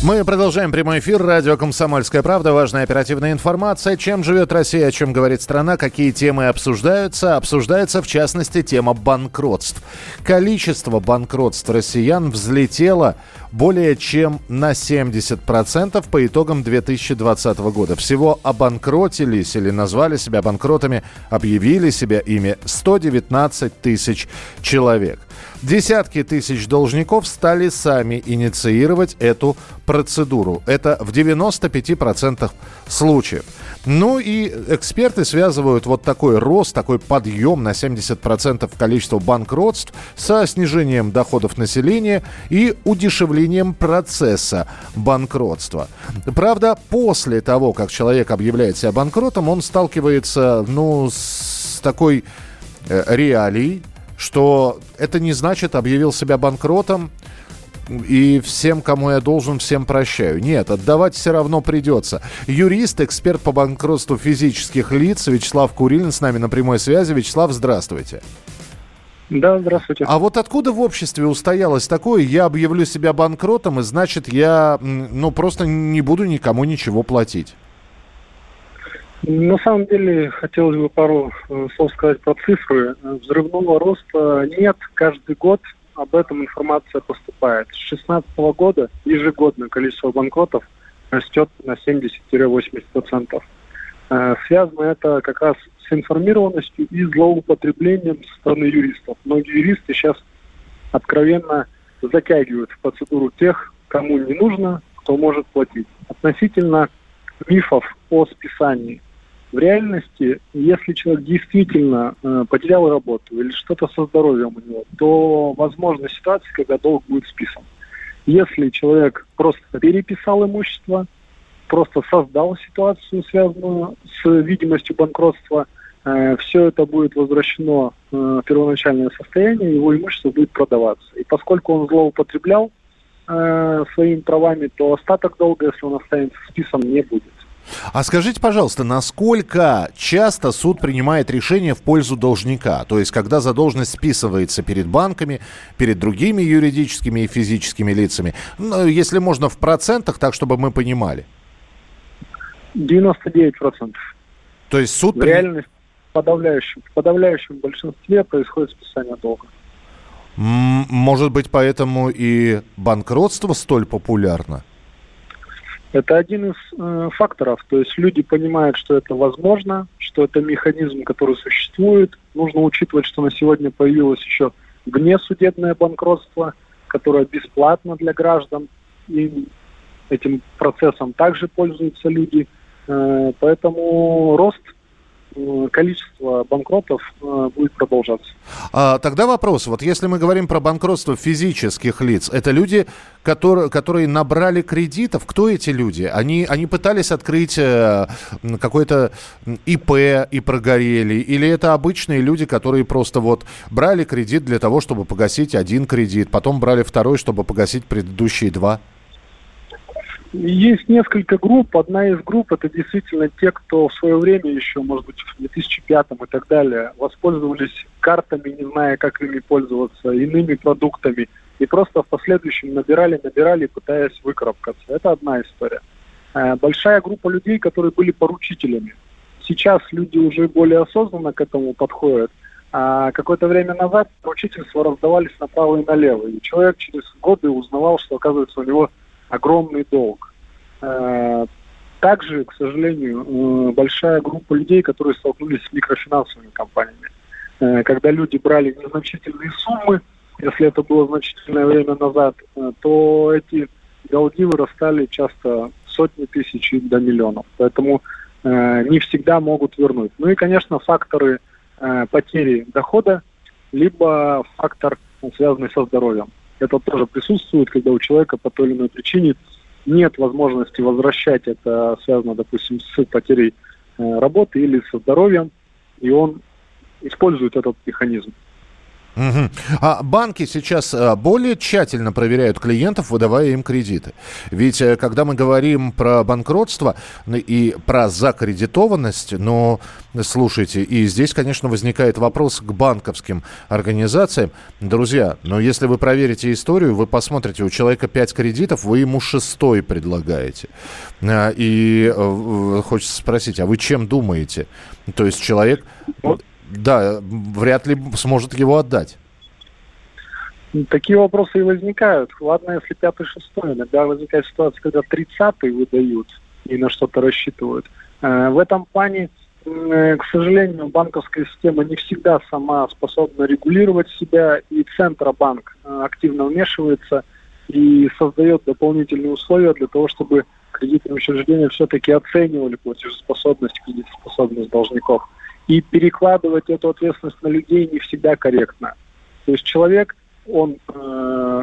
Мы продолжаем прямой эфир. Радио «Комсомольская правда». Важная оперативная информация. Чем живет Россия, о чем говорит страна, какие темы обсуждаются. Обсуждается, в частности, тема банкротств. Количество банкротств россиян взлетело более чем на 70% по итогам 2020 года. Всего обанкротились или назвали себя банкротами, объявили себя ими 119 тысяч человек. Десятки тысяч должников стали сами инициировать эту процедуру. Это в 95% случаев. Ну и эксперты связывают вот такой рост, такой подъем на 70% количества банкротств со снижением доходов населения и удешевлением процесса банкротства. Правда, после того, как человек объявляет себя банкротом, он сталкивается, ну, с такой э, реалией, что это не значит объявил себя банкротом, и всем, кому я должен, всем прощаю. Нет, отдавать все равно придется. Юрист, эксперт по банкротству физических лиц Вячеслав Курилин с нами на прямой связи. Вячеслав, здравствуйте. Да, здравствуйте. А вот откуда в обществе устоялось такое, я объявлю себя банкротом, и значит я, ну, просто не буду никому ничего платить? На самом деле, хотелось бы пару э, слов сказать про цифры. Взрывного роста нет. Каждый год об этом информация поступает. С 2016 года ежегодно количество банкротов растет на 70-80%. Э, связано это как раз с информированностью и злоупотреблением со стороны юристов. Многие юристы сейчас откровенно затягивают в процедуру тех, кому не нужно, кто может платить. Относительно мифов о списании. В реальности, если человек действительно э, потерял работу или что-то со здоровьем у него, то возможна ситуация, когда долг будет списан. Если человек просто переписал имущество, просто создал ситуацию, связанную с видимостью банкротства, э, все это будет возвращено э, в первоначальное состояние, его имущество будет продаваться. И поскольку он злоупотреблял э, своими правами, то остаток долга, если он останется списан, не будет. А скажите, пожалуйста, насколько часто суд принимает решение в пользу должника? То есть, когда задолженность списывается перед банками, перед другими юридическими и физическими лицами? Ну, если можно в процентах, так, чтобы мы понимали. 99%. То есть суд... В реальности в подавляющем, в подавляющем большинстве происходит списание долга. Может быть, поэтому и банкротство столь популярно? Это один из э, факторов. То есть люди понимают, что это возможно, что это механизм, который существует. Нужно учитывать, что на сегодня появилось еще внесудебное банкротство, которое бесплатно для граждан. И этим процессом также пользуются люди. Э, поэтому рост количество банкротов э, будет продолжаться. А, тогда вопрос. Вот если мы говорим про банкротство физических лиц, это люди, которые, которые набрали кредитов. Кто эти люди? Они, они пытались открыть э, какой-то ИП и прогорели? Или это обычные люди, которые просто вот брали кредит для того, чтобы погасить один кредит, потом брали второй, чтобы погасить предыдущие два? Есть несколько групп. Одна из групп это действительно те, кто в свое время еще, может быть, в 2005 и так далее, воспользовались картами, не зная, как ими пользоваться, иными продуктами, и просто в последующем набирали, набирали, пытаясь выкарабкаться. Это одна история. Э, большая группа людей, которые были поручителями. Сейчас люди уже более осознанно к этому подходят. А какое-то время назад поручительства раздавались направо и налево. И человек через годы узнавал, что, оказывается, у него огромный долг. Э, также, к сожалению, э, большая группа людей, которые столкнулись с микрофинансовыми компаниями. Э, когда люди брали незначительные суммы, если это было значительное время назад, то эти долги вырастали часто сотни тысяч и до миллионов. Поэтому не всегда могут вернуть. Ну и, конечно, факторы потери дохода, либо фактор, связанный со здоровьем. Это тоже присутствует, когда у человека по той или иной причине нет возможности возвращать это связано, допустим, с потерей э, работы или со здоровьем, и он используют этот механизм. Угу. А банки сейчас э, более тщательно проверяют клиентов, выдавая им кредиты. Ведь э, когда мы говорим про банкротство и про закредитованность, но слушайте, и здесь, конечно, возникает вопрос к банковским организациям. Друзья, но если вы проверите историю, вы посмотрите, у человека 5 кредитов, вы ему шестой предлагаете. Э, и хочется спросить, а вы чем думаете? То есть человек да, вряд ли сможет его отдать. Такие вопросы и возникают. Ладно, если пятый, шестой. Иногда возникает ситуация, когда тридцатый выдают и на что-то рассчитывают. Э, в этом плане, э, к сожалению, банковская система не всегда сама способна регулировать себя, и Центробанк э, активно вмешивается и создает дополнительные условия для того, чтобы кредитные учреждения все-таки оценивали платежеспособность, кредитоспособность должников и перекладывать эту ответственность на людей не всегда корректно. То есть человек, он э,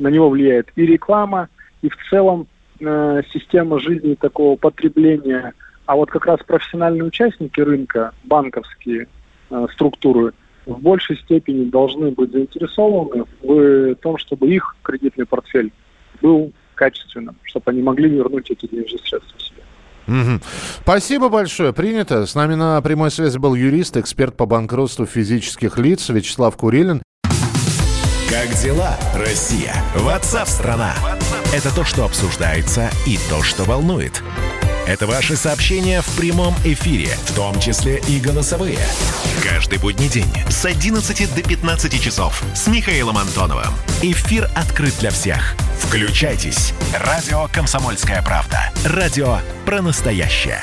на него влияет и реклама, и в целом э, система жизни такого потребления. А вот как раз профессиональные участники рынка, банковские э, структуры, в большей степени должны быть заинтересованы в том, чтобы их кредитный портфель был качественным, чтобы они могли вернуть эти денежные средства. Угу. Спасибо большое. Принято. С нами на прямой связи был юрист, эксперт по банкротству физических лиц Вячеслав Курилин. Как дела, Россия? Ватсап-страна! Это то, что обсуждается и то, что волнует. Это ваши сообщения в прямом эфире, в том числе и голосовые. Каждый будний день с 11 до 15 часов с Михаилом Антоновым. Эфир открыт для всех. Включайтесь. Радио «Комсомольская правда». Радио про настоящее.